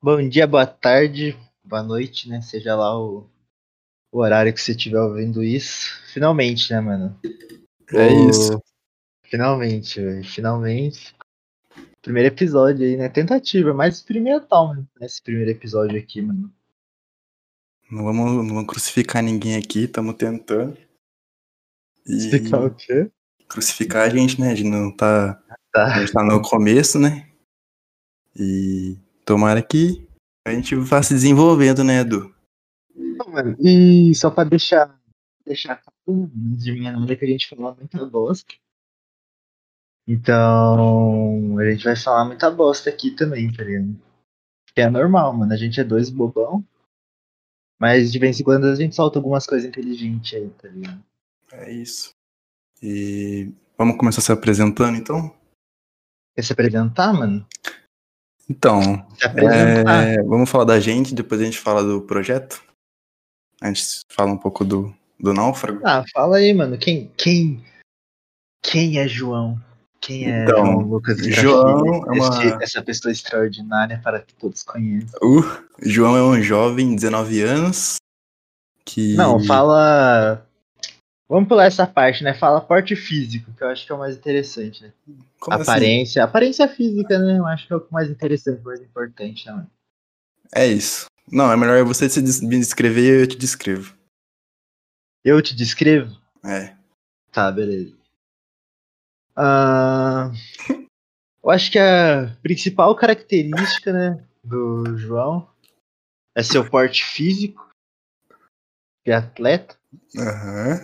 Bom dia, boa tarde, boa noite, né? Seja lá o, o horário que você estiver ouvindo isso. Finalmente, né, mano? É O- isso. Finalmente, velho. Finalmente. Primeiro episódio aí, né? Tentativa, mas experimental, mano. Esse primeiro episódio aqui, mano. Não vamos, não vamos crucificar ninguém aqui, estamos tentando. E Explicar o quê? crucificar a gente, né? A gente não tá. A Tá. gente tá no começo, né? E tomara que a gente vá se desenvolvendo, né, Edu? Não, mano. E só pra deixar, deixar antes de minha nada que a gente falou muita bosta. Então, a gente vai falar muita bosta aqui também, tá ligado? Que é normal, mano. A gente é dois bobão. Mas de vez em quando a gente solta algumas coisas inteligentes aí, tá ligado? É isso. E vamos começar se apresentando, então? Quer se apresentar, mano? Então, é, vamos falar da gente, depois a gente fala do projeto. A gente fala um pouco do, do náufrago. Ah, fala aí, mano. Quem, quem, quem é João? Quem é Então, João Lucas João é uma- Este- essa pessoa extraordinária para que todos conheçam. O João é um jovem, 19 anos, que... Não, fala. Vamos pular essa parte, né? Fala porte físico, que eu acho que é o mais interessante, né? Como assim? Aparência. Aparência física, né? Eu acho que é o mais interessante, mais importante, né? É isso. Não, é melhor você me descrever e eu te descrevo. Eu te descrevo? É. Tá, beleza. Ah, eu acho que a principal característica, né, do João é seu porte físico, que é atleta. Aham.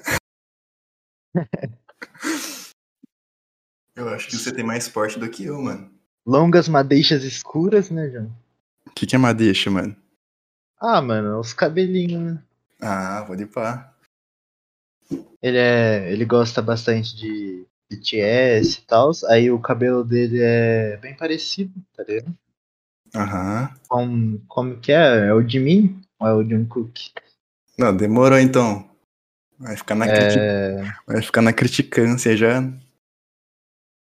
eu acho que você tem mais esporte do que eu, mano. Longas madeixas escuras, né, João? O que, que é madeixa, mano? Ah, mano, os cabelinhos, né? Ah, vou de pá. Ele é. Ele gosta bastante de BTS e tal. Aí o cabelo dele é bem parecido, tá ligado? Aham. Com, como que é? É o de mim ou é o de um cookie? Não, demorou então. Vai ficar na. É, Vai ficar na criticância já.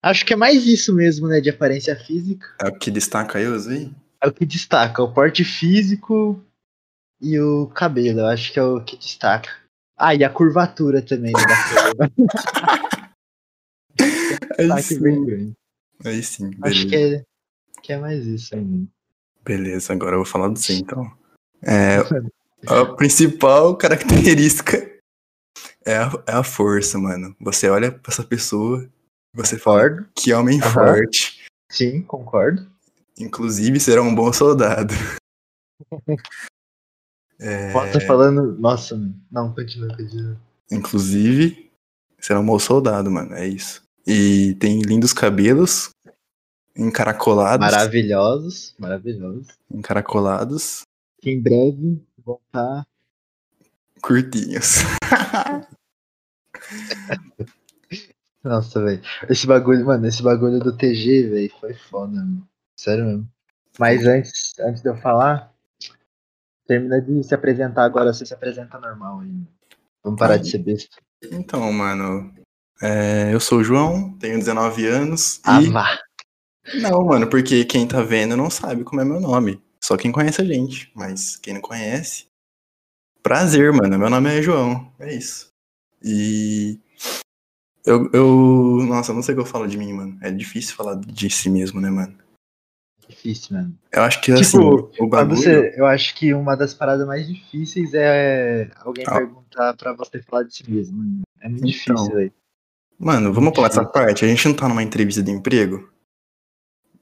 acho que é mais isso mesmo, né? De aparência física. É o que destaca eu, aí? É o que destaca, o porte físico e o cabelo. Eu acho que é o que destaca. Ah, e a curvatura também, né? Da coluna. Aí sim. bem grande. Aí sim, Acho beleza. que é, que é mais isso ainda. Beleza, agora eu vou falar do você então. É, a principal característica é a, é a força, mano. Você olha pra essa pessoa e você fala Concordo. que homem Aham. forte. Sim, concordo. Inclusive será um bom soldado. É, Bota falando. Nossa, não, continua, continua. inclusive será um bom soldado, mano. É isso. E tem lindos cabelos encaracolados. Maravilhosos, maravilhosos. Encaracolados, Que em breve vão estar. Curtinhos. Nossa, velho. Esse bagulho, mano, esse bagulho do TG, velho, foi foda, mano. Sério mesmo. Mas antes, antes de eu falar, termina de se apresentar agora, você se apresenta normal ainda. Vamos parar de ser besta. Então, mano, é, eu sou o João, tenho 19 anos Ah, e... vá. Não, mano, porque quem tá vendo não sabe como é meu nome. Só quem conhece a gente, mas quem não conhece... Prazer, mano, meu nome é João, é isso. E... Eu, eu... Nossa, eu não sei o que eu falo de mim, mano. É difícil falar de si mesmo, né, mano? Difícil, mano. Eu acho que, Tipo, assim, o bagulho... você, eu acho que uma das paradas mais difíceis é alguém Ah. perguntar pra você falar de si mesmo. É muito Então. difícil, velho. Mano, vamos pular essa parte? A gente não tá numa entrevista de emprego?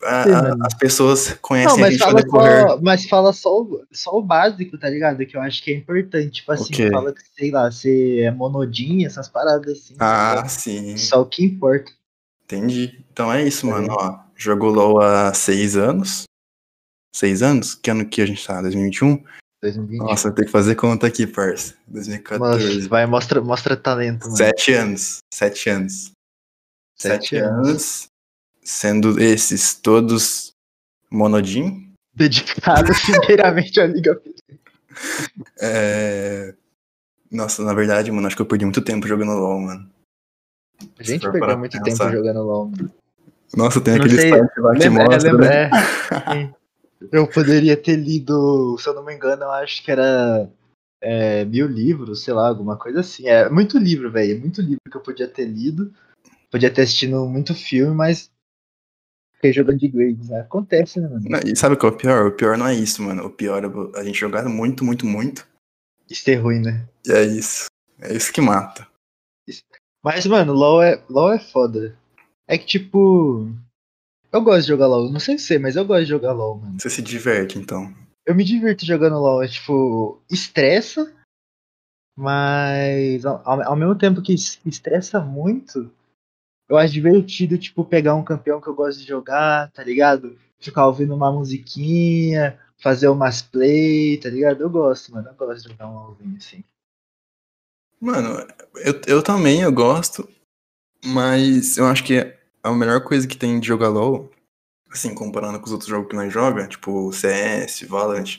A- Sim, a- as pessoas conhecem Não, a mas gente no fala, decorrer. só, mas fala só, o- só o básico, tá ligado? Que eu acho que é importante. Tipo assim, quê? fala que, sei lá, você é monodinha, essas paradas assim. Ah, sabe? sim. Só o que importa. Entendi. Então é isso, Tá mano. Ó, jogou LOL há seis anos. Seis anos? Que ano que a gente tá? 2021? 2020. Nossa, tem que fazer conta aqui, parça. Nossa, 2014. vai, mostra, mostra talento, mano. Sete anos. Sete anos. Sete Sete anos. Sendo esses todos monodin. Dedicado inteiramente à Liga. É... Nossa, na verdade, mano, acho que eu perdi muito tempo jogando LOL, mano. A gente perdeu parar muito pra tempo pensar. jogando LOL. mano. Nossa, tem Não aquele sei, site lá que Lembra, é, mostra, lembra, né? é. Eu poderia ter lido, se eu não me engano, eu acho que era é, mil livros, sei lá, alguma coisa assim. É muito livro, velho. É muito livro que eu podia ter lido. Podia ter assistido muito filme, mas fiquei jogando de grades, né? Acontece, né, mano? Não, E sabe o que é o pior? O pior não é isso, mano. O pior é a gente jogar muito, muito, muito. Isso é ruim, né? E é isso. É isso que mata. Mas, mano, LoL é, LoL é foda. É que, tipo. Eu gosto de jogar LoL. Não sei você, mas eu gosto de jogar LoL, mano. Você se diverte, então. Eu me divirto jogando LoL. É, tipo, estressa. Mas, ao, ao mesmo tempo que es- estressa muito, eu acho divertido, tipo, pegar um campeão que eu gosto de jogar, tá ligado? Ficar ouvindo uma musiquinha, fazer umas play, tá ligado? Eu gosto, mano. Eu gosto de jogar um LoLzinho assim. Mano, eu, eu também, eu gosto. Mas eu acho que a melhor coisa que tem de jogar LoL, assim, comparando com os outros jogos que nós joga, tipo CS, Valorant,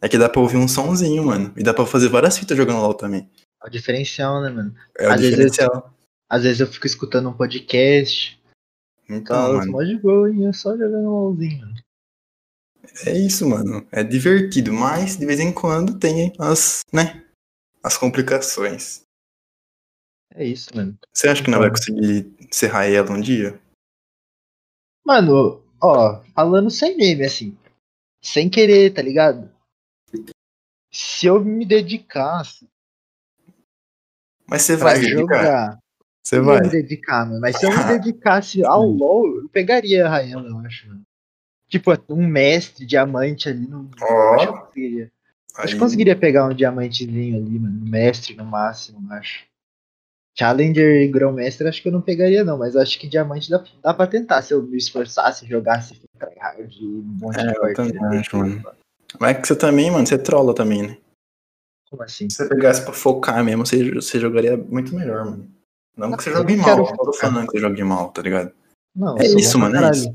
é que dá pra ouvir um sonzinho, mano. E dá pra fazer várias fitas jogando LoL também. É o diferencial, né, mano? É o Às vezes- diferencial. Às vezes eu fico escutando um podcast, Então, tal, mano, de e eu só jogando um LOLzinho. mano. é isso, mano. É divertido, mas de vez em quando tem as, né, as complicações. É isso, mano. Você acha que não vai conseguir encerrar ela um dia? Mano, ó, falando sem meme, assim, sem querer, tá ligado? Se eu me dedicasse Mas você vai se dedicar. Você eu vai. me dedicar, mano. Mas se eu me dedicasse ao LoL, eu pegaria a Raela, eu acho, mano. Tipo, um mestre, diamante ali, no, Ó. acho que eu conseguiria. Acho que conseguiria pegar um diamantezinho ali, mano. Mestre no máximo, acho. Challenger e Grão-Mestre acho que eu não pegaria, não. Mas acho que diamante dá, dá pra tentar. Se eu me esforçasse, jogasse tryhard e um monte É, de eu partida. também acho, mano. Mas é que você também, mano, você trola também, né? Como assim? Se você pegasse pra focar mesmo, você, você jogaria muito melhor, mano. Não que você Eu jogue não mal, não tô falando que você jogue mal, tá ligado? Não, É eu isso, mano, é isso.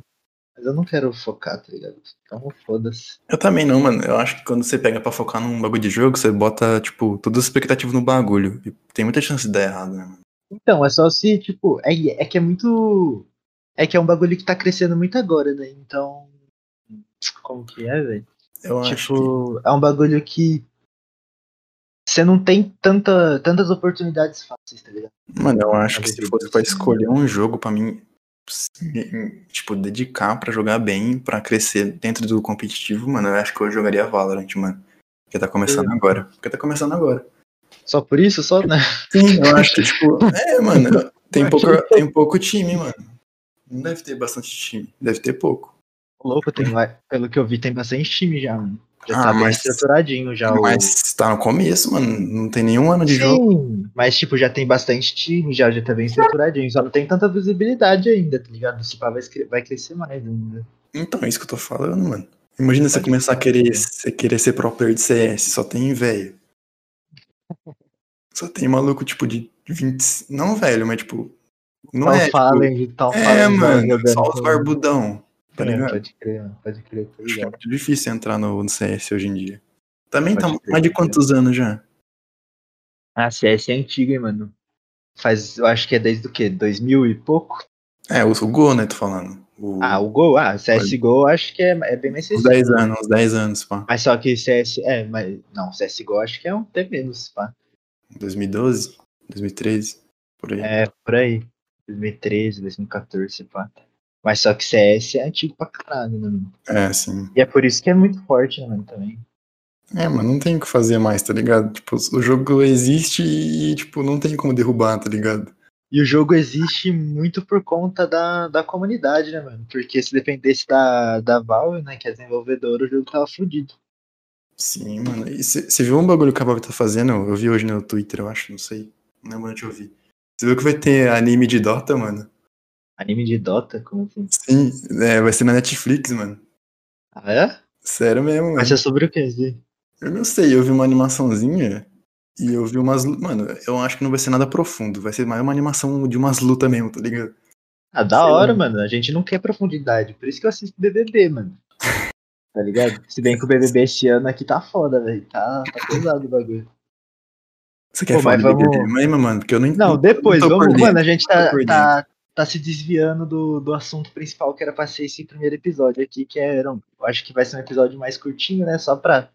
Mas eu não quero focar, tá ligado? Então foda-se. Eu também não, mano. Eu acho que quando você pega pra focar num bagulho de jogo, você bota, tipo, todas as expectativas no bagulho. E tem muita chance de dar errado, né, mano? Então, é só se, tipo, é, é que é muito. É que é um bagulho que tá crescendo muito agora, né? Então. Como que é, velho? Eu acho que. Tipo, é um bagulho que. Você não tem tanta, tantas oportunidades fáceis, tá ligado? Mano, eu acho que se eu fosse pra escolher um jogo pra mim, tipo, dedicar pra jogar bem, pra crescer dentro do competitivo, mano, eu acho que eu jogaria Valorant, mano. Porque tá começando agora. Porque tá começando agora. Só por isso, só, né? Sim, eu acho que, tipo, é, mano, tem pouco, tem pouco time, mano. Não deve ter bastante time, deve ter pouco. Louco, tem, pelo que eu vi, tem bastante time já, mano. Já Ah, tá bem mas- estruturadinho já. o- Mas tá no começo, mano, não tem nenhum ano de jogo. Sim, mas tipo, já tem bastante time, já, já tá bem estruturadinho. Só não tem tanta visibilidade ainda, tá ligado? Esse pá vai, crescer mais ainda. Então, é isso que eu tô falando, mano. Imagina você Pode começar a querer, você querer ser pro player de CS, só tem velho. Só tem maluco, tipo, de 20. Não velho, mas tipo. Não Tal é. Tipo, Fallen, tal é, Fallen mano, jogando só os barbudão. Tá É, ligado? Pode crer, pode crer, tá é ligado? muito difícil entrar no, no CS hoje em dia. Também Pode tá crer, mais de quantos anos já? Ah, CS é antigo, hein, mano. Faz, eu acho que é desde o quê? 2000 e pouco? É, o, o Gol, né, tô falando. O, Ah, o Gol? Ah, CSGO acho que é, é bem mais uns recente. 10 anos, uns 10 anos, pá. Mas só que CS, é, mas, não, CSGO acho que é um até menos, pá. 2012, 2013, por aí. É, por aí. 2013, 2014, pá. Mas só que CS é antigo pra caralho, né, mano? É, sim. E é por isso que é muito forte, né, mano, também. É, mano, não tem o que fazer mais, tá ligado? Tipo, o jogo existe e, tipo, não tem como derrubar, tá ligado? E o jogo existe muito por conta da, da comunidade, né, mano? Porque se dependesse da, da Valve, né, que é desenvolvedora, o jogo tava fudido. Sim, mano. E você viu um bagulho que a Valve tá fazendo? Eu vi hoje no Twitter, eu acho, não sei. Não lembro onde eu vi. Você viu que vai ter anime de Dota, mano? Anime de Dota? Como assim? Sim, é, vai ser na Netflix, mano. Ah, é? Sério mesmo, mano. Mas é sobre o que? Eu não sei, eu vi uma animaçãozinha e eu vi umas. Mano, eu acho que não vai ser nada profundo, vai ser mais uma animação de umas lutas mesmo, tá ligado? Ah, da Sei hora, lá. mano. A gente não quer profundidade. Por isso que eu assisto BBB, mano. Tá ligado? Se bem que o BBB esse ano aqui tá foda, velho. Tá, tá pesado o bagulho. Você quer Pô, falar mas de BBB vamos- mesmo, mano? Porque eu não Não, depois, não vamos. Mano, a gente tá, tá, tá se desviando do, do assunto principal que era pra ser esse primeiro episódio aqui, que era. um- Eu acho que vai ser um episódio mais curtinho, né? Só pra,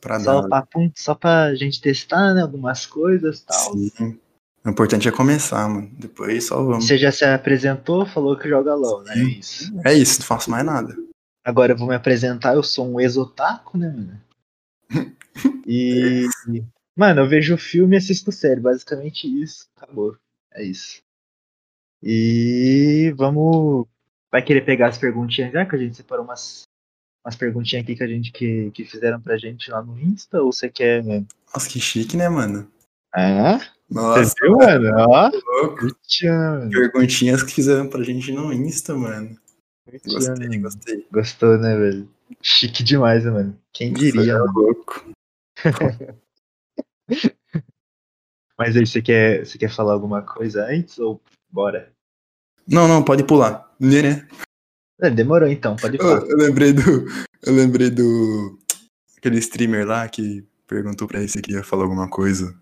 Pra só dar. pra, pum, só pra gente testar, né? Algumas coisas e tal. Sim. O importante é começar, mano. Depois só vamos. Você já se apresentou, falou que joga LOL, né? Sim. Isso. É isso, não faço mais nada. Agora eu vou me apresentar, eu sou um exotaco, né, mano? E. Mano, eu vejo filme e assisto série, basicamente isso. Acabou. É isso. E vamos. Vai querer pegar as perguntinhas já? Que a gente separou umas, umas perguntinhas aqui que a gente que, que fizeram pra gente lá no Insta? Ou você quer. Nossa, que chique, né, mano? Ah? Nossa, Você viu, mano? Ó, Perguntinhas que fizeram pra gente no Insta, mano. Gostei, gostei. Gostou, né, velho? Chique demais, né, mano? Quem diria, é mano? louco. Mas aí, você quer, você quer falar alguma coisa antes ou bora? Não, não, pode pular. Né, né? É, demorou então, pode Eu, falar. eu lembrei do. Eu lembrei do. Aquele streamer lá que perguntou pra ele se queria falar alguma coisa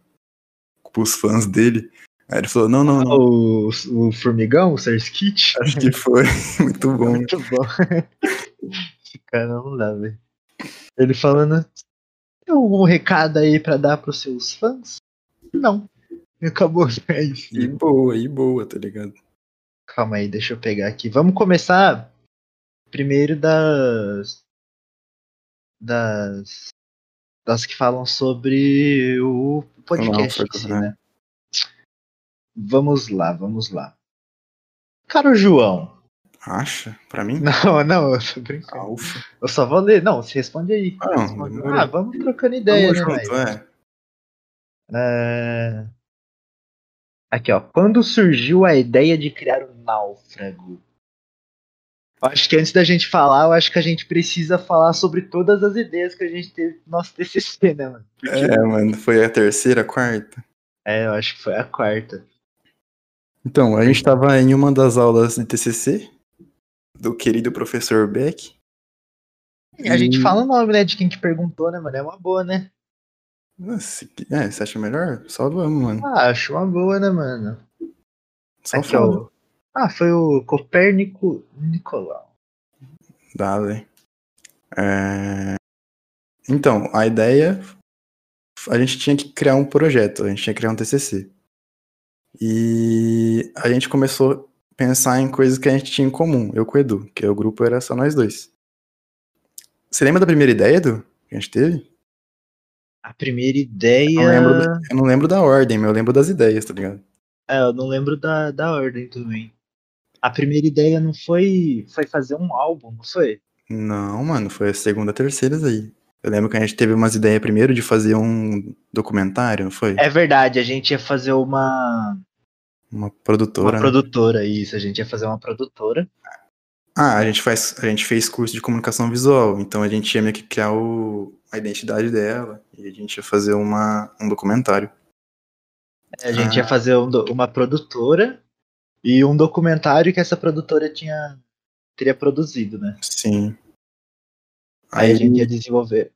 pros fãs dele. Aí ele falou, não, não, não. O, o Formigão, o Sir Skit? Acho que foi. Muito bom. Muito bom. Esse cara não dá, velho. Ele falando. Tem algum recado aí pra dar pros seus fãs? Não. Acabou, é isso. E boa, e boa, tá ligado? Calma aí, deixa eu pegar aqui. Vamos começar primeiro das. Das. Das que falam sobre o podcast si, né? Vamos lá, vamos lá. Caro João. Acha? Pra mim? Não, não, eu tô brincando. Alfa. Eu só vou ler. Não, você responde aí. Ah, não, Responde. Ah, vamos trocando ideia, Tamo né, junto, é. É, Aqui, ó. Quando surgiu a ideia de criar o náufrago? Acho que antes da gente falar, eu acho que a gente precisa falar sobre todas as ideias que a gente teve no nosso TCC, né, mano? Porque- É, mano, foi a terceira, a quarta. É, eu acho que foi a quarta. Então, a gente tava em uma das aulas de TCC do querido professor Beck. E a gente E- fala o nome, né, de quem que perguntou, né, mano? É uma boa, né? Nossa, é, você acha melhor? Só vamos, mano. Ah, acho uma boa, né, mano? Só Aqui, ó. Ah, foi o Copérnico Nicolau. Dale. É... Então, a ideia. A gente tinha que criar um projeto, a gente tinha que criar um TCC. E a gente começou a pensar em coisas que a gente tinha em comum, eu com o Edu, que o grupo era só nós dois. Você lembra da primeira ideia, Edu? Que a gente teve? A primeira ideia. Eu não lembro, da- eu não lembro da ordem, mas eu lembro das ideias, tá ligado? É, eu não lembro da, da ordem também. A primeira ideia não foi. Foi fazer um álbum, não foi? Não, mano, foi a segunda, terceira aí. Eu lembro que a gente teve umas ideias primeiro de fazer um documentário, não foi? É verdade, a gente ia fazer uma, Uma uma produtora. né? produtora, isso, a gente ia fazer uma produtora. Ah, a gente, faz, a gente fez curso de comunicação visual, então a gente ia meio que criar o, a identidade dela e a gente ia fazer uma, um documentário. A gente Ah. ia fazer um uma produtora e um documentário que essa produtora tinha teria produzido, né? Sim. Aí, a gente ia desenvolver.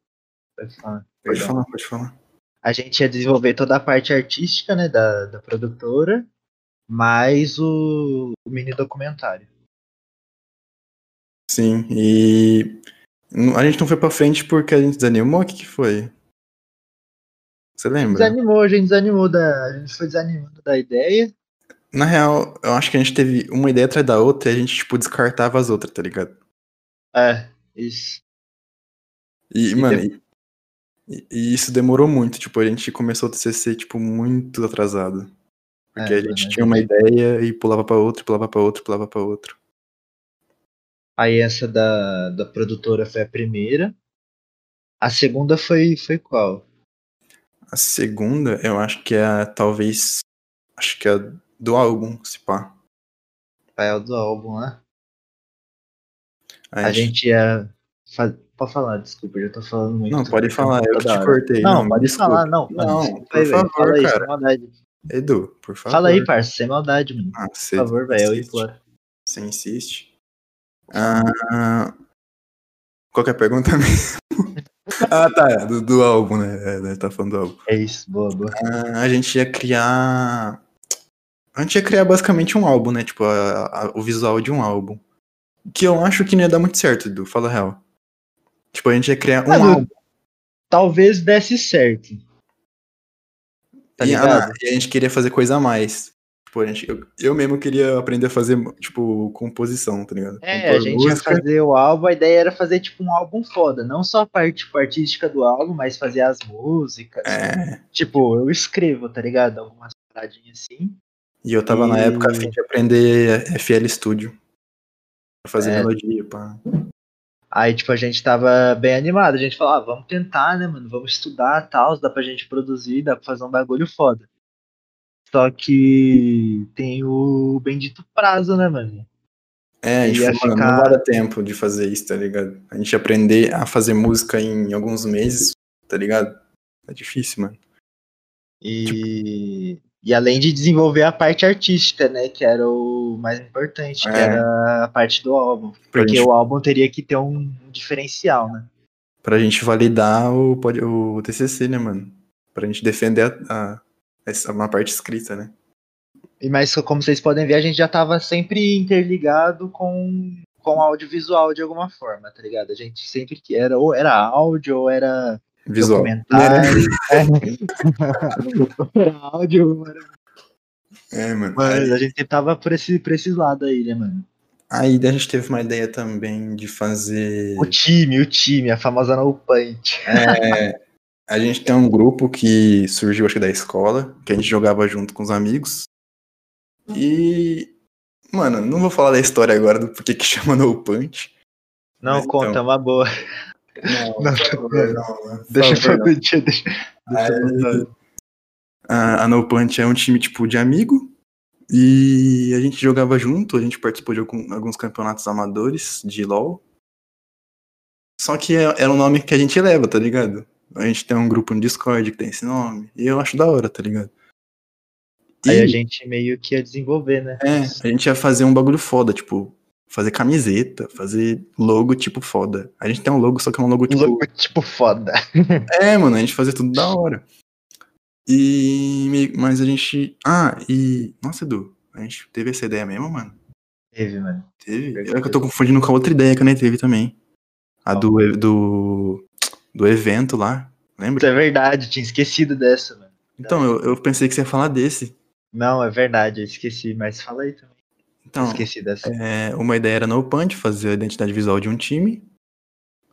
Pode falar, Pode perdão. falar, pode falar. A gente ia desenvolver toda a parte artística, né, da, da produtora, mais o, o mini documentário. Sim, e a gente não foi pra frente porque a gente desanimou? O que, que foi? Você lembra? Desanimou, a gente desanimou da. A gente foi desanimando da ideia. Na real, eu acho que a gente teve uma ideia atrás da outra e a gente, tipo, descartava as outras, tá ligado? É, isso. E, E mano, de- e, e isso demorou muito, tipo, a gente começou a TCC, tipo, muito atrasado. Porque É, a gente mano, tinha uma ideia e pulava pra outra, pulava pra outra, pulava pra outra. Aí essa da, da produtora foi a primeira. A segunda foi, foi qual? A segunda, eu acho que é a, talvez, acho que é a do álbum, se pá. A do álbum, né? Aí A gente ia. fa- Pode falar, desculpa, eu já tô falando muito. Não, pode falar, eu te cortei. Não, me pode desculpe. falar, não. Não, desculpa por aí, favor, Fala aí, cara. sem maldade. Edu, por favor. Fala aí, parça, sem maldade, mano. Ah, Por favor, velho, eu imploro. Você insiste. Ah, qual que é a pergunta mesmo? ah, tá, do, do álbum, né? É, né, tá falando do álbum. É isso, boa, boa. Ah, a gente ia criar A gente ia criar basicamente um álbum, né? Tipo, a- a- o visual de um álbum. Que eu acho que não ia dar muito certo, Edu, fala a real. Tipo, a gente ia criar um Mano, álbum. Talvez desse certo. Tá e, a, ligado? e a gente queria fazer coisa a mais. Tipo, a gente, eu, eu mesmo queria aprender a fazer, tipo, composição, tá ligado? É, Compor a gente ia música. fazer o álbum, a ideia era fazer tipo um álbum foda, não só a parte tipo, artística do álbum, mas fazer as músicas. É, Tipo, eu escrevo, tá ligado? Algumas paradinhas assim. e eu tava na E- época a fim de aprender FL Studio. Pra fazer É. melodia, pá. Aí, tipo, a gente tava bem animado. A gente falou, ah, vamos tentar, né, mano? Vamos estudar tal, dá pra gente produzir, dá pra fazer um bagulho foda. Só que tem o bendito prazo, né, mano? É, a gente falou, ficar- não vai dar tempo de fazer isso, tá ligado? A gente aprender a fazer música em alguns meses, tá ligado? É difícil, mano. E, e além de desenvolver a parte artística, né? Que era o mais importante, que É. era a parte do álbum. Porque gente- o álbum teria que ter um diferencial, né? Pra gente validar o, o TCC, né, mano? Pra gente defender a, a- essa uma parte escrita, né? E mas como vocês podem ver, a gente já tava sempre interligado com, com audiovisual de alguma forma, tá ligado? A gente sempre que era, ou era áudio, ou era Visual. Né, documentário. É. era áudio, era... É, mano. Mas Aí, a gente tava por, esse, por esses lados aí, né, mano? aí a gente teve uma ideia também de fazer. O time, o time, a famosa no punch. É, a gente tem um grupo que surgiu, acho que da escola, que a gente jogava junto com os amigos. E. Mano, não vou falar da história agora do porquê que chama No Punch. Não, Mas conta, então. é uma boa. Não, Não, favor, não. Por Deixa favor, eu não. deixa, deixa, a, a No Punch é um time tipo de amigo. E a gente jogava junto, a gente participou de alguns campeonatos amadores de LoL. Só que é, é um nome que a gente leva, tá ligado? A gente tem um grupo no Discord que tem esse nome. E eu acho da hora, tá ligado? E Aí a gente meio que ia desenvolver, né? é, a gente ia fazer um bagulho foda, tipo, fazer camiseta, fazer logo tipo foda. A gente tem um logo, só que é um logo tipo. Logo, tipo, foda. É, mano, a gente fazia tudo da hora. E. Mas a gente. Ah, e. Nossa, Edu, a gente teve essa ideia mesmo, mano? Teve, mano. Teve? É que eu tô confundindo com a outra ideia que a gente teve também. A do, do. Do evento lá. Lembra? Isso é verdade, tinha esquecido dessa, mano. Então, eu, eu pensei que você ia falar desse. Não, é verdade, eu esqueci, mas fala aí também. Então, esqueci dessa. é, uma ideia era no Punch, fazer a identidade visual de um time.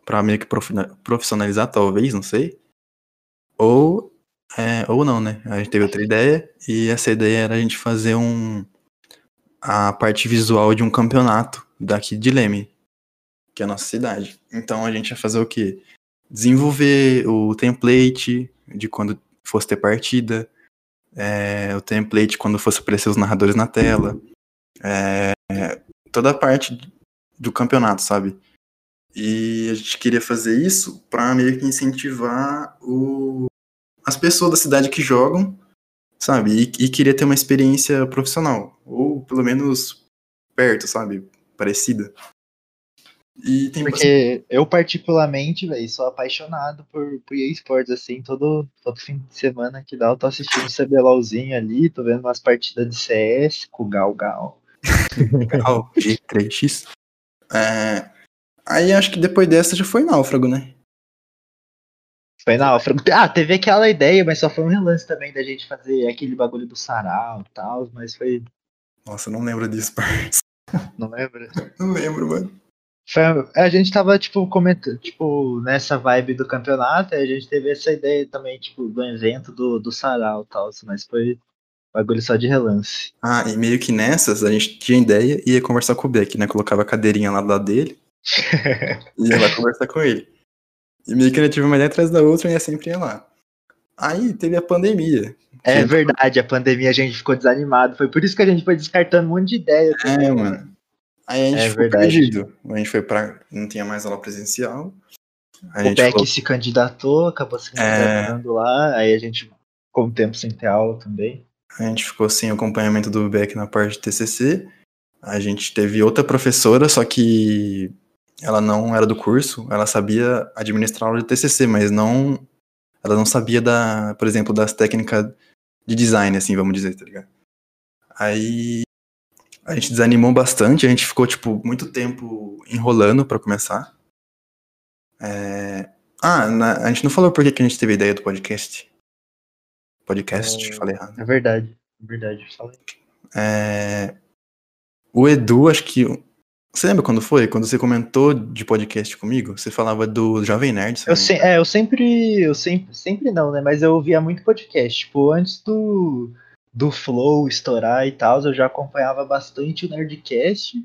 Pra meio que profissionalizar, talvez, não sei. Ou. é, ou não, né? A gente teve outra ideia. E essa ideia era a gente fazer um. A parte visual de um campeonato daqui de Leme, que é a nossa cidade. Então a gente ia fazer o quê? Desenvolver o template de quando fosse ter partida, é, o template quando fosse aparecer os narradores na tela, é, toda a parte do campeonato, sabe? E a gente queria fazer isso para meio que incentivar o, as pessoas da cidade que jogam, sabe? E, e queria ter uma experiência profissional, ou pelo menos perto, sabe? Parecida. E tem bastante- Porque eu, particularmente, velho, sou apaixonado por, por EA Sports, assim, todo, todo fim de semana que dá, eu tô assistindo o CBLOLzinho ali, tô vendo umas partidas de CS com o Gal Gal. Legal, G3X. É, aí acho que depois dessa já foi náufrago, né? Foi náufrago. Ah, teve aquela ideia, mas só foi um relance também da gente fazer aquele bagulho do sarau e tal, mas foi. Nossa, não lembro disso, parça. Não lembra? Não lembro, mano. Foi, a gente tava, tipo, comentando, tipo, nessa vibe do campeonato, a gente teve essa ideia também, tipo, do evento do, do sarau e tal, mas foi bagulho só de relance. Ah, e meio que nessas a gente tinha ideia e ia conversar com o Beck, né? Colocava a cadeirinha lá do lado dele e ia lá conversar com ele. E meio que ele tive uma ideia atrás da outra e ia sempre ia lá. Aí teve a pandemia. É verdade, a pandemia a gente ficou desanimado. Foi por isso que a gente foi descartando um monte de ideia. É, mano. Aí a gente É ficou verdade. perdido. A gente foi pra. Não tinha mais aula presencial. O Beck falou- se candidatou, acabou se É. candidatando lá, aí a gente ficou um tempo sem ter aula também. A gente ficou sem acompanhamento do Beck na parte de TCC. A gente teve outra professora, só que ela não era do curso. Ela sabia administrar aula de TCC, mas não. Ela não sabia da, por exemplo, das técnicas de design, assim, vamos dizer, tá ligado? Aí a gente desanimou bastante, a gente ficou, tipo, muito tempo enrolando pra começar. É... Ah, na- a gente não falou por que que a gente teve a ideia do podcast. Podcast, É. falei errado. É verdade. É verdade, falei. É, O Edu, acho que. Você lembra quando foi? Quando você comentou de podcast comigo? Você falava do Jovem Nerd. Eu, se, é, eu sempre, eu sempre, sempre não, né? Mas eu ouvia muito podcast. Tipo, antes do, do Flow estourar e tal, eu já acompanhava bastante o Nerdcast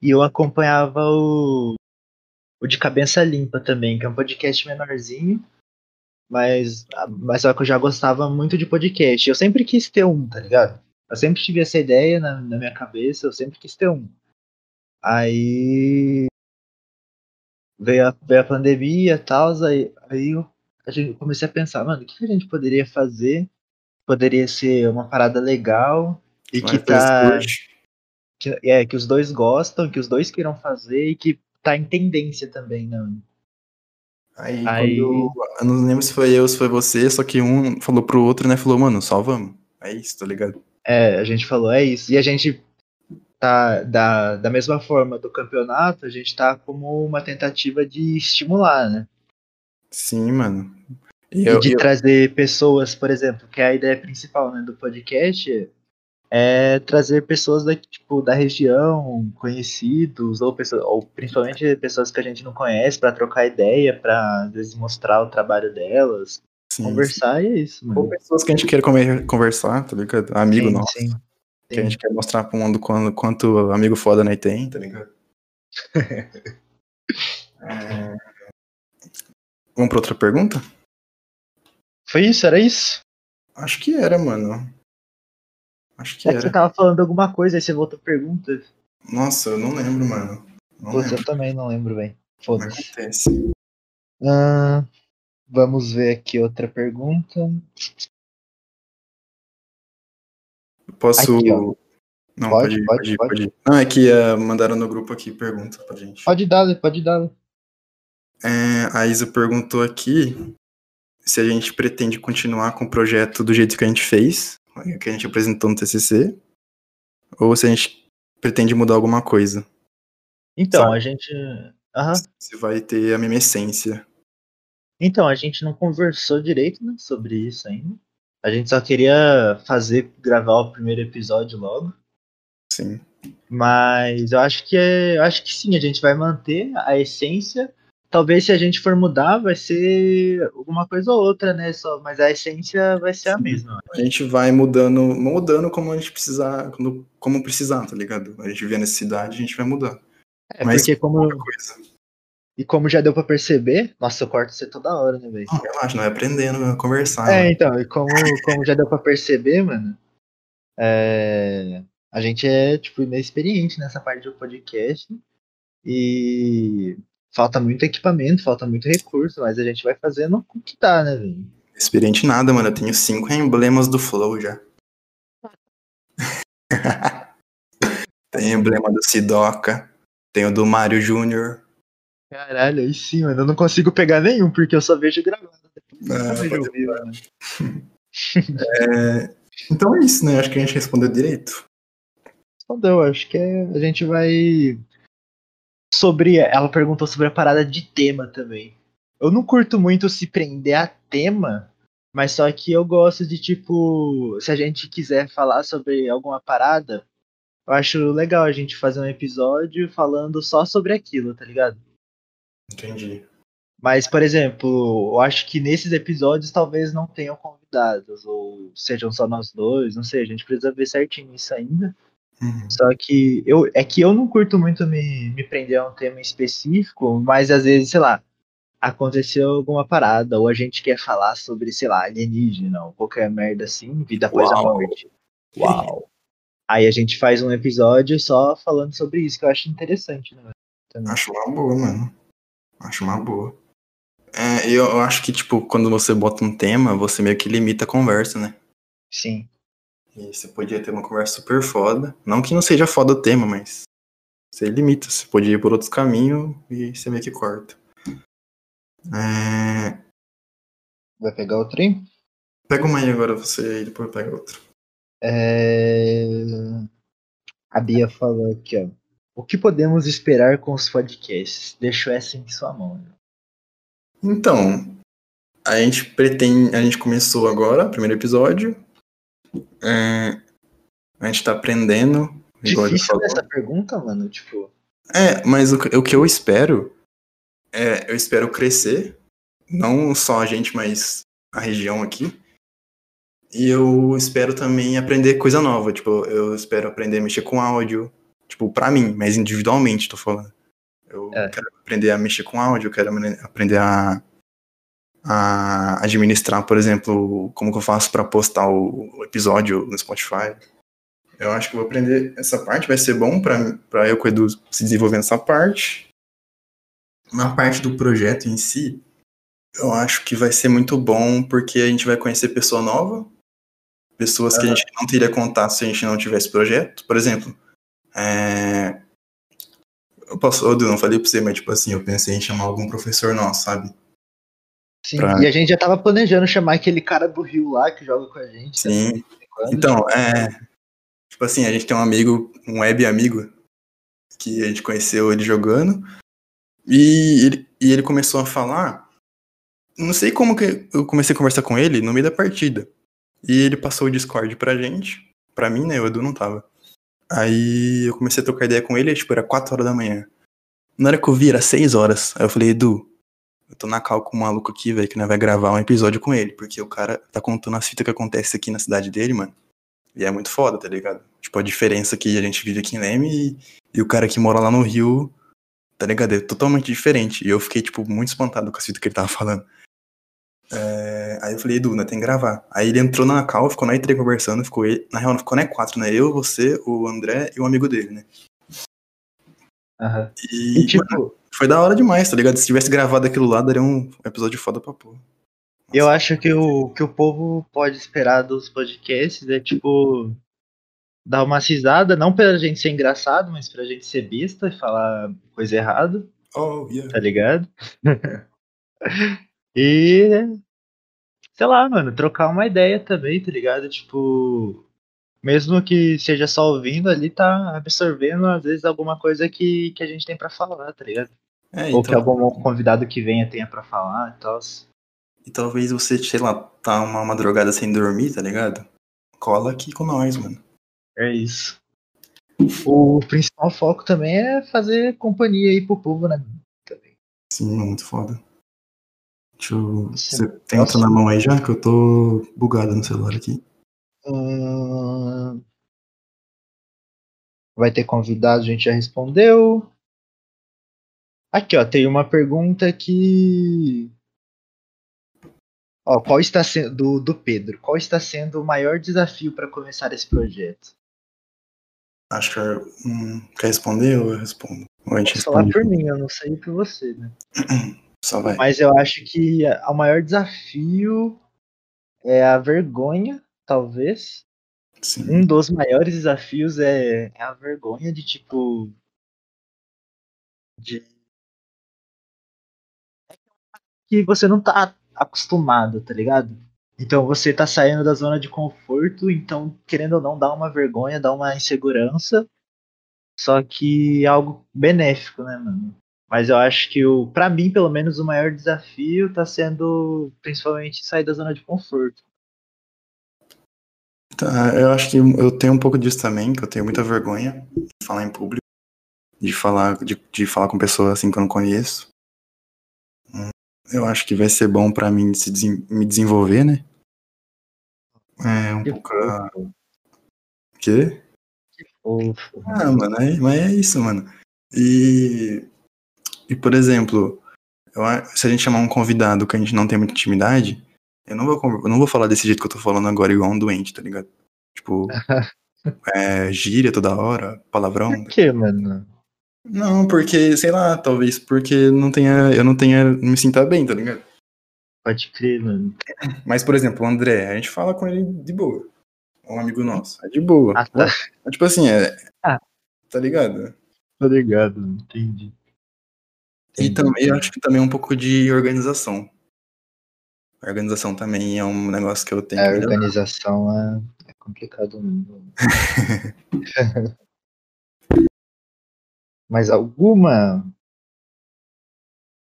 e eu acompanhava o, o de Cabeça Limpa também, que é um podcast menorzinho. Mas, mas só que eu já gostava muito de podcast. Eu sempre quis ter um, tá ligado? Eu sempre tive essa ideia na, na minha cabeça, eu sempre quis ter um. Aí veio a, veio a pandemia e tal, aí, aí eu, a gente, eu comecei a pensar, mano, o que, a gente poderia fazer? Poderia ser uma parada legal e Mas que tá. Que, é, que os dois gostam, que os dois queiram fazer e que tá em tendência também, né? Aí, Aí- quando. Eu não lembro se foi eu ou se foi você, só que um falou pro outro, né? Falou, mano, só vamos. É isso, tá ligado? É, a gente falou, é isso. E a gente tá da, da mesma forma do campeonato, a gente tá como uma tentativa de estimular, né? Sim, mano. E eu, de eu- trazer pessoas, por exemplo, que é a ideia principal né, do podcast é trazer pessoas da, tipo, da região, conhecidos, ou, pessoas, ou principalmente pessoas que a gente não conhece, para trocar ideia, para às vezes mostrar o trabalho delas, sim, conversar e é isso, Ou mano. pessoas que a gente queira conversar, tá ligado? Amigo sim, nosso. sim, Que a gente quer mostrar pro mundo quanto, quanto amigo foda nós tem, tá ligado? É, Vamos pra outra pergunta? Foi isso, era isso? Acho que era, mano. Acho que É que você era. tava falando alguma coisa, aí você voltou a pergunta. Nossa, eu não lembro, mano. Não Putz, lembro. eu também não lembro bem. Mas Foda-se. acontece. Ah, vamos ver aqui outra pergunta. Posso. Aqui. Não, Pode, pode, pode, pode, ir, pode. pode ir. Não, é que ah, mandaram no grupo aqui pergunta pra gente. Pode dar, pode dar. É, a Isa perguntou aqui se a gente pretende continuar com o projeto do jeito que a gente fez, que a gente apresentou no TCC, ou se a gente pretende mudar alguma coisa. Então, Sabe? a gente. Aham. Se vai ter a mesma essência. Então, a gente não conversou direito né, sobre isso ainda. A gente só queria fazer, gravar o primeiro episódio logo. Sim. Mas eu acho que é, eu acho que sim, a gente vai manter a essência. Talvez se a gente for mudar, vai ser alguma coisa ou outra, né? Só, mas a essência vai ser a Sim. mesma. A gente vai mudando, mudando como a gente precisar, quando- como precisar, tá ligado? A gente vê a necessidade, a gente vai mudar. É Mas porque como e como já deu pra perceber, nossa, eu corto você toda hora, né, velho? Não, relaxa, não é aprendendo a conversar. É, mano. então, e como, como já deu pra perceber, mano, é, a gente é, tipo, inexperiente nessa parte do podcast e falta muito equipamento, falta muito recurso, mas a gente vai fazendo o que dá, né, velho? Experiente nada, mano. Eu tenho cinco emblemas do Flow já. tem emblema do Sidoca, tem o do Mário Júnior. Caralho, aí sim, mano, eu não consigo pegar nenhum, porque eu só vejo gravado. Vejo né? É, Então é isso, né? Acho que a gente respondeu direito. Respondeu, acho que é- a gente vai. Sobre. Ela perguntou sobre a parada de tema também. Eu não curto muito se prender a tema, mas só que eu gosto de, tipo, se a gente quiser falar sobre alguma parada, eu acho legal a gente fazer um episódio falando só sobre aquilo, tá ligado? Entendi. Mas, por exemplo, eu acho que nesses episódios talvez não tenham convidados, ou sejam só nós dois, não sei, a gente precisa ver certinho isso ainda. Uhum. Só que eu é que eu não curto muito me, me prender a um tema específico, mas às vezes, sei lá, aconteceu alguma parada, ou a gente quer falar sobre, sei lá, alienígena, ou qualquer merda assim, vida após a morte. Uau! Aí a gente faz um episódio só falando sobre isso, que eu acho interessante, né? Também. Acho uma boa, mano. Acho uma boa. É, eu, eu acho que, tipo, quando você bota um tema, você meio que limita a conversa, né? Sim. E você podia ter uma conversa super foda. Não que não seja foda o tema, mas você limita. Você pode ir por outros caminhos e você meio que corta. É, Vai pegar o trem? Pega uma aí agora, você e depois pega outra. É... A Bia falou aqui, ó. O que podemos esperar com os podcasts? Deixo essa em sua mão. né? Então, a gente pretende. A gente começou agora, primeiro episódio. É, a gente tá aprendendo. Difícil essa pergunta, mano. Tipo, É, mas o, que- o que eu espero é, eu espero crescer, não só a gente, mas a região aqui. E eu espero também aprender coisa nova, tipo, eu espero aprender a mexer com áudio, tipo, pra mim, mas individualmente, tô falando. Eu É. quero aprender a mexer com áudio, eu quero apre- aprender a, a administrar, por exemplo, como que eu faço pra postar o, episódio no Spotify. Eu acho que vou aprender essa parte, vai ser bom pra eu com o Edu se desenvolver nessa parte. Na parte do projeto em si, eu acho que vai ser muito bom porque a gente vai conhecer pessoa nova, pessoas que a gente não teria contato se a gente não tivesse projeto. Por exemplo, é... eu posso, Edu, não falei pra você, mas tipo assim, eu pensei em chamar algum professor nosso, sabe? Sim. Pra- E a gente já tava planejando chamar aquele cara do Rio lá que joga com a gente. Sim. quando. Então, é. Tipo assim, a gente tem um amigo, um web amigo, que a gente conheceu ele jogando. E ele, e ele começou a falar. Não sei como que eu comecei a conversar com ele no meio da partida. E ele passou o Discord pra gente. Pra mim, né? O Edu não tava. Aí eu comecei a trocar ideia com ele, tipo, era 4 horas da manhã. Na hora que eu vi, era 6 horas. Aí eu falei, Edu, eu tô na cal com um maluco aqui, velho, que nós vai gravar um episódio com ele. Porque o cara tá contando as fitas que acontece aqui na cidade dele, mano. E é muito foda, tá ligado? Tipo, a diferença que a gente vive aqui em Leme e, e o cara que mora lá no Rio, tá ligado? É totalmente diferente. E eu fiquei, tipo, muito espantado com a fita que ele tava falando. É, Aí eu falei, Edu, nós tem que gravar. Aí ele entrou na cal, ficou na E3 conversando, ficou ele. Na real, não ficou na E4, né? Eu, você, o André e o amigo dele, né? Aham. E, E, tipo, mano, foi da hora demais, tá ligado? Se tivesse gravado aquilo lá, daria um episódio foda pra pôr. eu acho que o que o povo pode esperar dos podcasts é, tipo, dar uma risada, não pra gente ser engraçado, mas pra gente ser besta e falar coisa errada, Oh, yeah. tá ligado? e, sei lá, mano, trocar uma ideia também, tá ligado? Tipo, mesmo que seja só ouvindo ali, tá absorvendo, às vezes, alguma coisa que, que a gente tem pra falar, tá ligado? É, Ou então- que algum convidado que venha tenha pra falar e tal. E talvez você, sei lá, tá uma madrugada sem dormir, tá ligado? Cola aqui com nós, mano. É isso. O principal foco também é fazer companhia aí pro povo, né? Também. Sim, muito foda. Deixa eu. Sim. Você tem outra na mão aí já? Que eu tô bugado no celular aqui. Hum, Vai ter convidado, a gente já respondeu. Aqui, ó, tem uma pergunta que. Ó, qual está sendo. Do, do Pedro. Qual está sendo o maior desafio para começar esse projeto? Acho que. Hum, quer responder ou eu respondo? Ou a gente Posso falar por mim, eu não sei por você, né? Só vai. Mas eu acho que o maior desafio é a vergonha, talvez. Sim. Um dos maiores desafios é, é a vergonha de tipo. De. Que você não tá acostumado, tá ligado? Então você tá saindo da zona de conforto, então, querendo ou não, dá uma vergonha, dá uma insegurança. Só que é algo benéfico, né, mano? Mas eu acho que o, para mim, pelo menos, o maior desafio tá sendo principalmente sair da zona de conforto. Tá, eu acho que eu tenho um pouco disso também, que eu tenho muita vergonha de falar em público, de falar, de, de falar com pessoas assim que eu não conheço. Eu acho que vai ser bom pra mim se desen- me desenvolver, né? É um Que pouco. fofo, Quê? que fofo. Ah, mano, é, mas é isso, mano. E, e por exemplo, eu se a gente chamar um convidado que a gente não tem muita intimidade, eu não vou, eu não vou falar desse jeito que eu tô falando agora, igual um doente, tá ligado? Tipo, é, gíria toda hora, palavrão. Por que, mano? Não, porque, sei lá, talvez porque não tenha, eu não tenha, não me sinta bem, tá ligado? Pode crer, mano. Mas, por exemplo, o André, a gente fala com ele de boa. É um amigo nosso, é de boa. Ah, tá. É Tipo assim, é. Ah. Tá ligado? Tô ligado, entendi. E Entendi. também, eu acho que também um pouco de organização. A organização também é um negócio que eu tenho A que melhorar. organização é, é complicado mesmo. Mais alguma?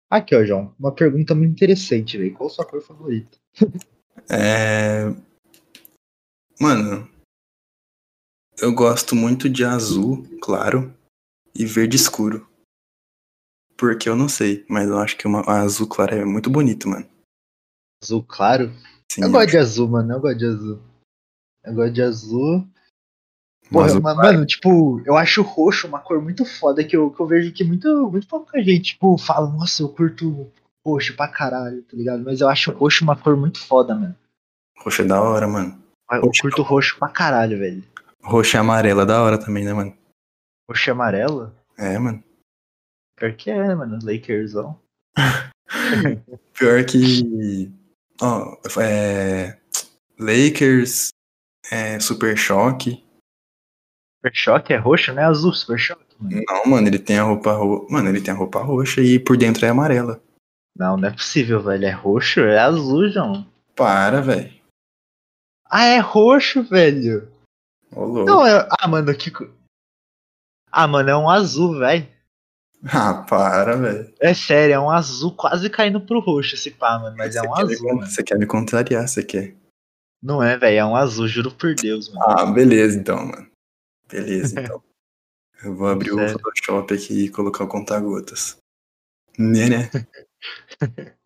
Aqui, ó, João. Uma pergunta muito interessante, velho. Qual a sua cor favorita? É... Mano, eu gosto muito de azul, claro, e verde escuro. Porque eu não sei, mas eu acho que uma azul claro é muito bonito, mano. Azul claro? Sim, eu gosto de azul, mano. Eu gosto de azul. Eu gosto de azul. Porra, mas, claro. mano, tipo, eu acho roxo uma cor muito foda que eu, que eu vejo que muito, muito pouca gente, tipo, fala, nossa, eu curto roxo pra caralho, tá ligado? Mas eu acho roxo uma cor muito foda, mano. Roxo é da hora, mano. Eu Roxo. curto roxo pra caralho, velho. Roxo e amarelo é da hora também, né, mano? Roxo e amarelo? É, mano. Pior que é, mano. Lakersão. Pior que. Ó, é. Lakers, é, Super Choque. Super Choque é roxo, não é azul, Super Choque, mano. Não, mano, ele tem a roupa ro... Mano, ele tem a roupa roxa e por dentro é amarela. Não, não é possível, velho. É roxo? É azul, João. Para, velho. Ah, é roxo, velho. Ô, louco. Não, é. Ah, mano, que. Ah, mano, é um azul, velho. Ah, para, velho. É sério, é um azul quase caindo pro roxo esse pá, mano. Mas é Você um quer me azul, mano. Você quer me contrariar, você quer. Não é, velho. É um azul, juro por Deus, mano. Ah, beleza então, mano. Beleza, então. Eu vou abrir o Sério. Photoshop aqui e colocar o conta-gotas. Né, né?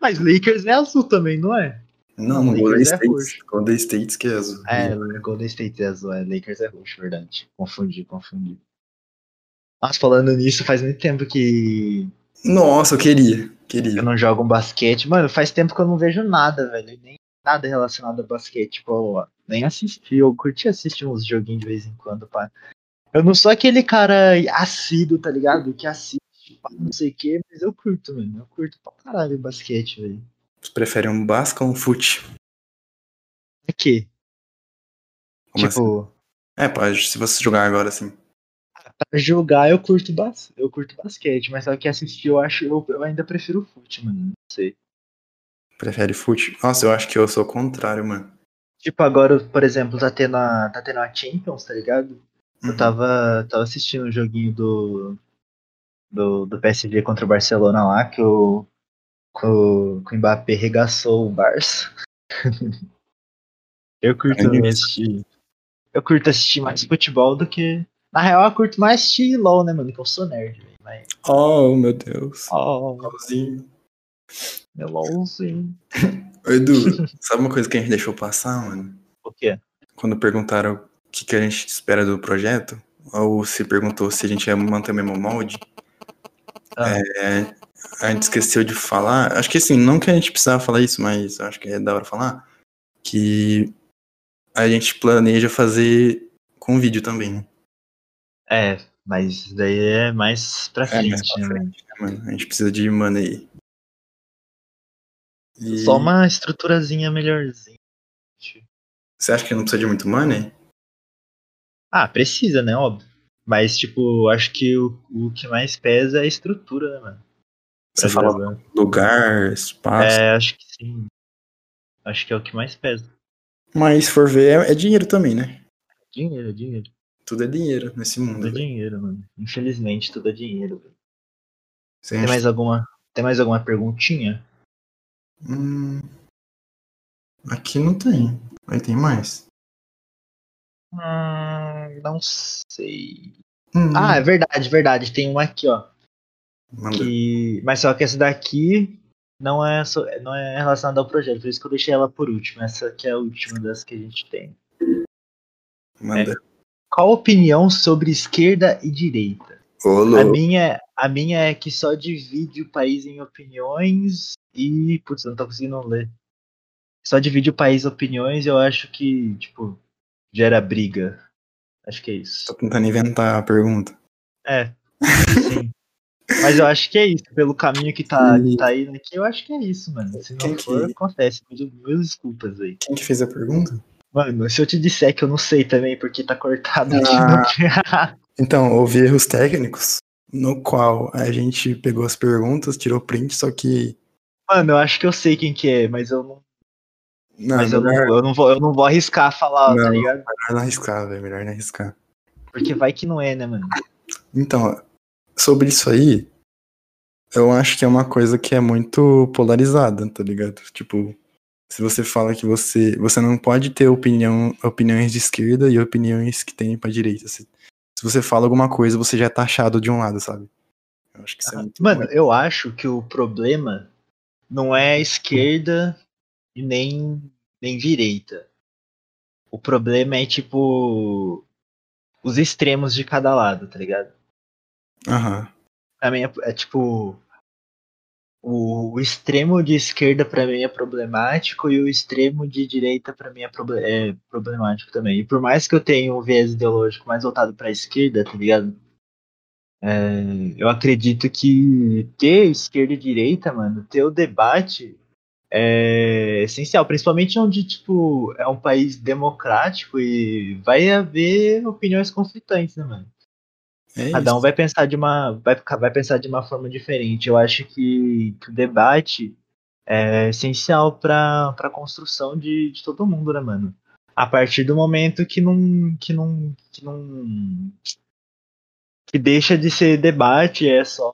Mas Lakers é azul também, não é? Não, Não, Golden é State. Golden State que é azul. É, Golden State é azul, é Lakers é roxo, verdade. Confundi, confundi. Nossa, falando nisso, faz muito tempo que Nossa, eu queria. eu Queria. não jogo um basquete. Mano, faz tempo que eu não vejo nada, velho. Nem nada relacionado a basquete. Tipo, eu nem assisti. Eu curti assistir uns joguinhos de vez em quando, pá. Eu não sou aquele cara assíduo, tá ligado? Que assiste, pá, não sei o quê, mas eu curto, mano. Eu curto pra caralho basquete, velho. Você prefere um basca ou um fute? É que, Como assim? tipo, É, pode, se você jogar agora assim. pra jogar eu curto, bas eu curto basquete, mas só que assistir eu acho, eu, eu ainda prefiro fute, mano. Não sei. Prefere fute? Nossa, eu acho que eu sou o contrário, mano. Tipo, agora, por exemplo, tá tendo a, tá tendo a Champions, tá ligado? Eu Uhum. tava, tava assistindo um joguinho do, do, do PSG contra o Barcelona lá, que o, que o, que o Mbappé regaçou o Barça. eu curto Caralho. assistir. Eu curto assistir mais futebol do que. Na real, eu curto mais assistir LOL, né, mano? Que eu sou nerd, velho. Mas. Oh, meu Deus. Oh. Meu LOLzinho. Ô, Edu, sabe uma coisa que a gente deixou passar, mano? O quê? Quando perguntaram o que, que a gente espera do projeto, ou se perguntou se a gente ia manter o mesmo molde, Ah. é, a gente esqueceu de falar. Acho que assim, não que a gente precisava falar isso, mas acho que é da hora falar. Que a gente planeja fazer com vídeo também, né? É, mas daí é mais pra É, frente, mais pra né, mano? né, mano? A gente precisa de money. E Só uma estruturazinha melhorzinha. Você acha que não precisa de muito money? Ah, precisa, né? Óbvio. Mas, tipo, acho que o, o que mais pesa é a estrutura, né, mano? Você fala lugar, espaço. É, acho que sim. Acho que é o que mais pesa. Mas se for ver, é, é dinheiro também, né? Dinheiro, dinheiro. Tudo é dinheiro nesse mundo. Tudo é dinheiro, mano. Infelizmente, tudo é dinheiro. velho. Tem mais alguma, tem mais alguma perguntinha? Hum, aqui não tem. Aí tem mais. Hum, não sei. Hum, Ah, é verdade, verdade. Tem uma aqui, ó. Que... Mas só que essa daqui não é, so- não é relacionada ao projeto. Por isso que eu deixei ela por último. Essa aqui é a última das que a gente tem. Manda. Qual a opinião sobre esquerda e direita? A minha, a minha é que só divide o país em opiniões e. Putz, eu não tô conseguindo ler. Só divide o país em opiniões e eu acho que, tipo, gera briga. Acho que é isso. Tô tentando inventar a pergunta. É. Sim. Mas eu acho que é isso. Pelo caminho que tá, E- que tá indo aqui, eu acho que é isso, mano. Se não Quem que- for, acontece. Meus, desculpas aí. Quem que fez a pergunta? Mano, se eu te disser que eu não sei também, porque tá cortado aqui Ah. no. Então, houve erros técnicos, no qual a gente pegou as perguntas, tirou print, só que. Mano, eu acho que eu sei quem que é, mas eu não. Não, Mas eu não, melhor, eu, não vou, eu não vou arriscar falar, tá Não. ligado? melhor não arriscar, velho. Melhor não arriscar. Porque vai que não é, né, mano? Então, sobre isso aí, eu acho que é uma coisa que é muito polarizada, tá ligado? Tipo, se você fala que você você não pode ter opinião, opiniões de esquerda e opiniões que tem pra direita. Se, se você fala alguma coisa, você já é taxado de um lado, sabe? Eu acho que isso é muito Mano, eu acho que o problema não é a esquerda e nem, nem direita. O problema é, tipo, os extremos de cada lado, tá ligado? Aham. Pra mim é, é, tipo. O, extremo de esquerda pra mim é problemático e o extremo de direita pra mim é, é problemático também. E por mais que eu tenha um viés ideológico mais voltado pra esquerda, tá ligado? É, eu acredito que ter esquerda e direita, mano, ter o debate é essencial, principalmente onde, tipo, é um país democrático e vai haver opiniões conflitantes, né, mano? É Cada um vai pensar de uma vai, vai pensar de uma forma diferente. Eu acho que, que o debate é essencial para a construção de, de todo mundo, né, mano? A partir do momento que não que não que não que deixa de ser debate, é só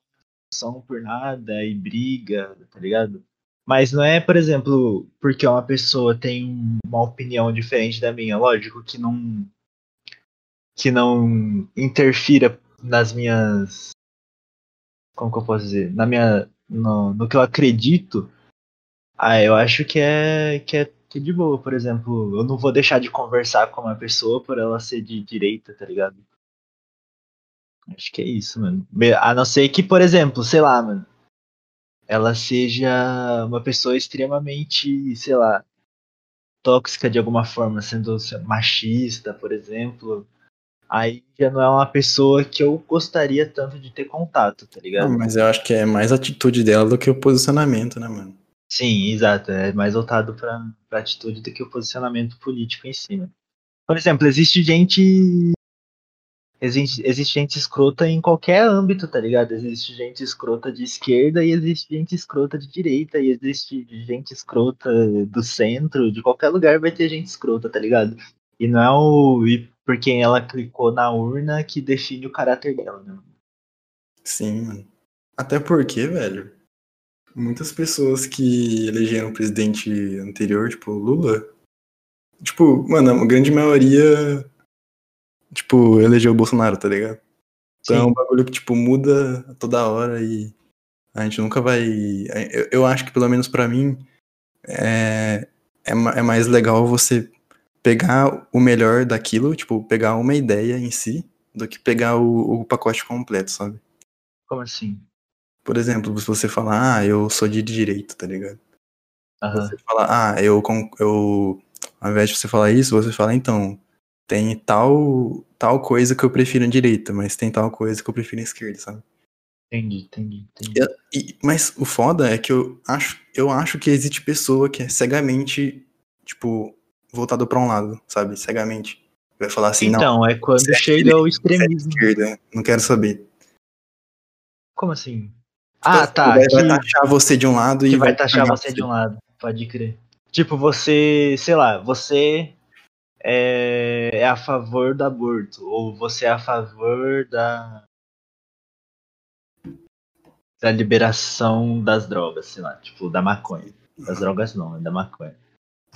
discussão por nada e briga, tá ligado? Mas não é, por exemplo, porque uma pessoa tem uma opinião diferente da minha, lógico que não que não interfira nas minhas como que eu posso dizer, na minha no, no que eu acredito. Ah, eu acho que é que é de boa, por exemplo, eu não vou deixar de conversar com uma pessoa por ela ser de direita, tá ligado? Acho que é isso, mano. A não ser que, por exemplo, sei lá, mano, ela seja uma pessoa extremamente, sei lá, tóxica de alguma forma, sendo machista, por exemplo. Aí já não é uma pessoa que eu gostaria tanto de ter contato, tá ligado? Não, mas eu acho que é mais a atitude dela do que o posicionamento, né, mano? Sim, exato. É mais voltado pra, pra atitude do que o posicionamento político em si. né? Por exemplo, existe gente. Existe, existe gente escrota em qualquer âmbito, tá ligado? Existe gente escrota de esquerda e existe gente escrota de direita, e existe gente escrota do centro, de qualquer lugar vai ter gente escrota, tá ligado? E não é o. E por quem ela clicou na urna que define o caráter dela, né? Sim, mano. Até porque, velho, muitas pessoas que elegeram o presidente anterior, tipo Lula, tipo, mano, a grande maioria, tipo, elegeu o Bolsonaro, tá ligado? Então é um bagulho que, tipo, muda toda hora e a gente nunca vai. Eu, eu acho que, pelo menos pra mim, é, é, é mais legal você pegar o melhor daquilo, tipo, pegar uma ideia em si, do que pegar o, o pacote completo, sabe? Como assim? Por exemplo, se você falar, ah, eu sou de direito, tá ligado? Aham. Você fala, ah, eu, eu. Ao invés de você falar isso, você fala, então, tem tal, tal coisa que eu prefiro em direita, mas tem tal coisa que eu prefiro em esquerda, sabe? Entendi, entendi, entendi. E- mas o foda é que eu acho, eu acho que existe pessoa que é cegamente, tipo, voltado pra um lado, sabe? Cegamente. Vai falar assim, não, Então, é quando é chega direita, é extremismo. esquerda, não quero saber. Como assim? Tipo Ah, assim, tá. Vai, Que, vai taxar você de um lado que e vai taxar cagar você de um lado. Pode crer. Tipo, você, sei lá, você é, é a favor do aborto. Ou você é a favor da. Da liberação das drogas, sei lá, tipo, da maconha. Das drogas não, é da maconha.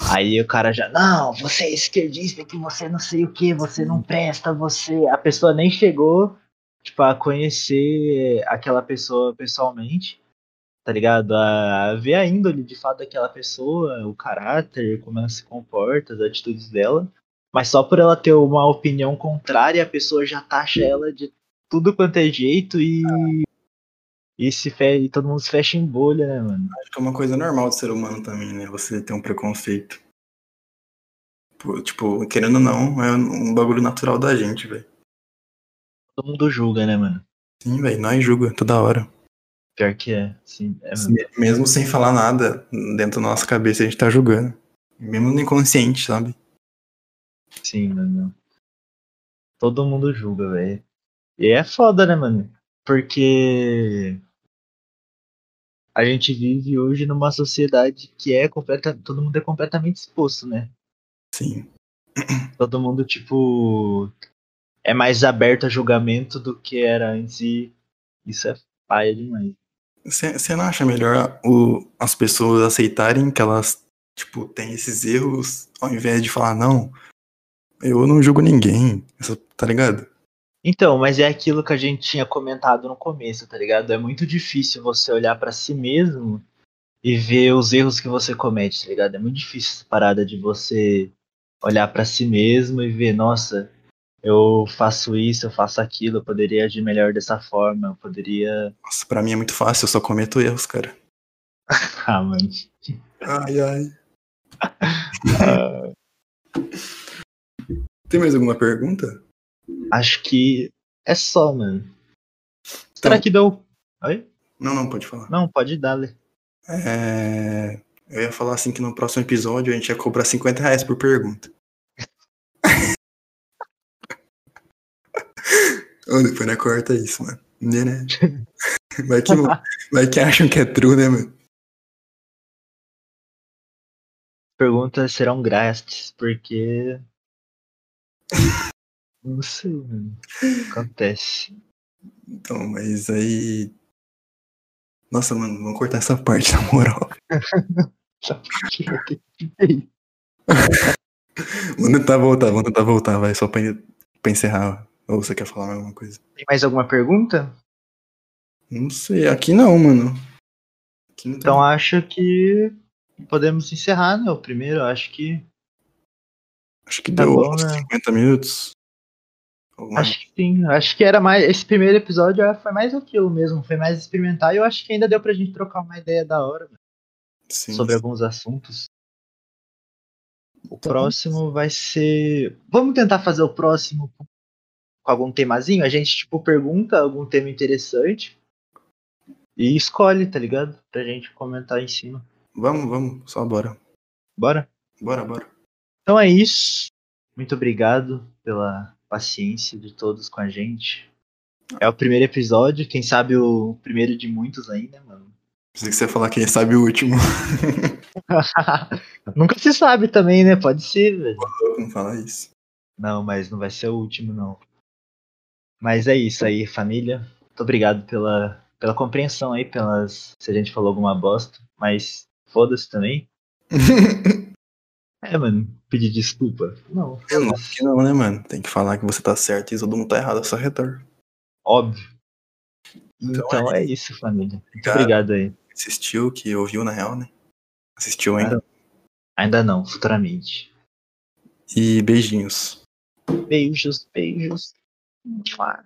Aí o cara já, não, você é esquerdista, que você não sei o que, você não presta, você. A pessoa nem chegou, tipo, a conhecer aquela pessoa pessoalmente, tá ligado? A ver a índole de fato daquela pessoa, o caráter, como ela se comporta, as atitudes dela. Mas só por ela ter uma opinião contrária, a pessoa já taxa ela de tudo quanto é jeito e. E, se fe... e todo mundo se fecha em bolha, né, mano? Acho que é uma coisa normal do ser humano também, né? Você ter um preconceito. Tipo, querendo ou não, é um bagulho natural da gente, velho. Todo mundo julga, né, mano? Sim, velho, nós julga toda hora. Pior que é. Sim, é mesmo. Me- Mesmo sem falar nada, dentro da nossa cabeça a gente tá julgando. Mesmo no inconsciente, sabe? Sim, mano. Todo mundo julga, velho. E é foda, né, mano? Porque. A gente vive hoje numa sociedade que é completa, todo mundo é completamente exposto, né? Sim. Todo mundo tipo é mais aberto a julgamento do que era antes e isso é paia demais. Você não acha melhor o, as pessoas aceitarem que elas, tipo, têm esses erros, ao invés de falar, não, eu não julgo ninguém, tá ligado? Então, mas é aquilo que a gente tinha comentado no começo, tá ligado? É muito difícil você olhar para si mesmo e ver os erros que você comete, tá ligado? É muito difícil essa parada de você olhar para si mesmo e ver, nossa, eu faço isso, eu faço aquilo, eu poderia agir melhor dessa forma, eu poderia. Nossa, pra mim é muito fácil, eu só cometo erros, cara. ah, mano. Ai, ai. Tem mais alguma pergunta? Acho que é só, mano. Então, Será que deu. Oi? Não, não, pode falar. Não, pode dar, Lê. É... Eu ia falar assim que no próximo episódio a gente ia cobrar 50 reais por pergunta. oh, depois não corta isso, mano. Né, né? Vai que, vai que acham que é true, né, mano? Perguntas serão grátis, porque não sei, mano. Acontece. Então, mas aí. Nossa, mano, vamos cortar essa parte, na moral. vamos tentar voltar, vamos tentar voltar, vai, só pra, pra encerrar. Ou você quer falar alguma coisa? Tem mais alguma pergunta? Não sei, aqui não, mano. Aqui não então tem... acho que podemos encerrar, né? O primeiro, acho que. Acho que tá deu bom, né? 50 minutos. Alguma... Acho que sim. Acho que era mais. Esse primeiro episódio foi mais aquilo mesmo. Foi mais experimentar. E eu acho que ainda deu pra gente trocar uma ideia da hora sim, sobre sim. alguns assuntos. O então, próximo vai ser. Vamos tentar fazer o próximo com algum temazinho? A gente, tipo, pergunta algum tema interessante e escolhe, tá ligado? Pra gente comentar em cima. Vamos, vamos. Só bora. Bora? Bora, bora. Então é isso. Muito obrigado pela paciência de todos com a gente. É o primeiro episódio, quem sabe o primeiro de muitos ainda, mano. Pensei que você ia falar quem sabe o último. Nunca se sabe também, né? Pode ser, velho. Não fala isso. Não, mas não vai ser o último, não. Mas é isso aí, família. Muito obrigado pela, pela compreensão aí, pelas. Se a gente falou alguma bosta, mas foda-se também. É, mano, pedir desculpa. Não, é, não, que não, né, mano? Tem que falar que você tá certo e todo mundo tá errado, é só retorno. Óbvio. Então, então é, é, isso, família. Muito obrigado aí. Assistiu, que ouviu na real, né? Assistiu ainda? Ainda não, futuramente. E beijinhos. Beijos, beijos. Mua.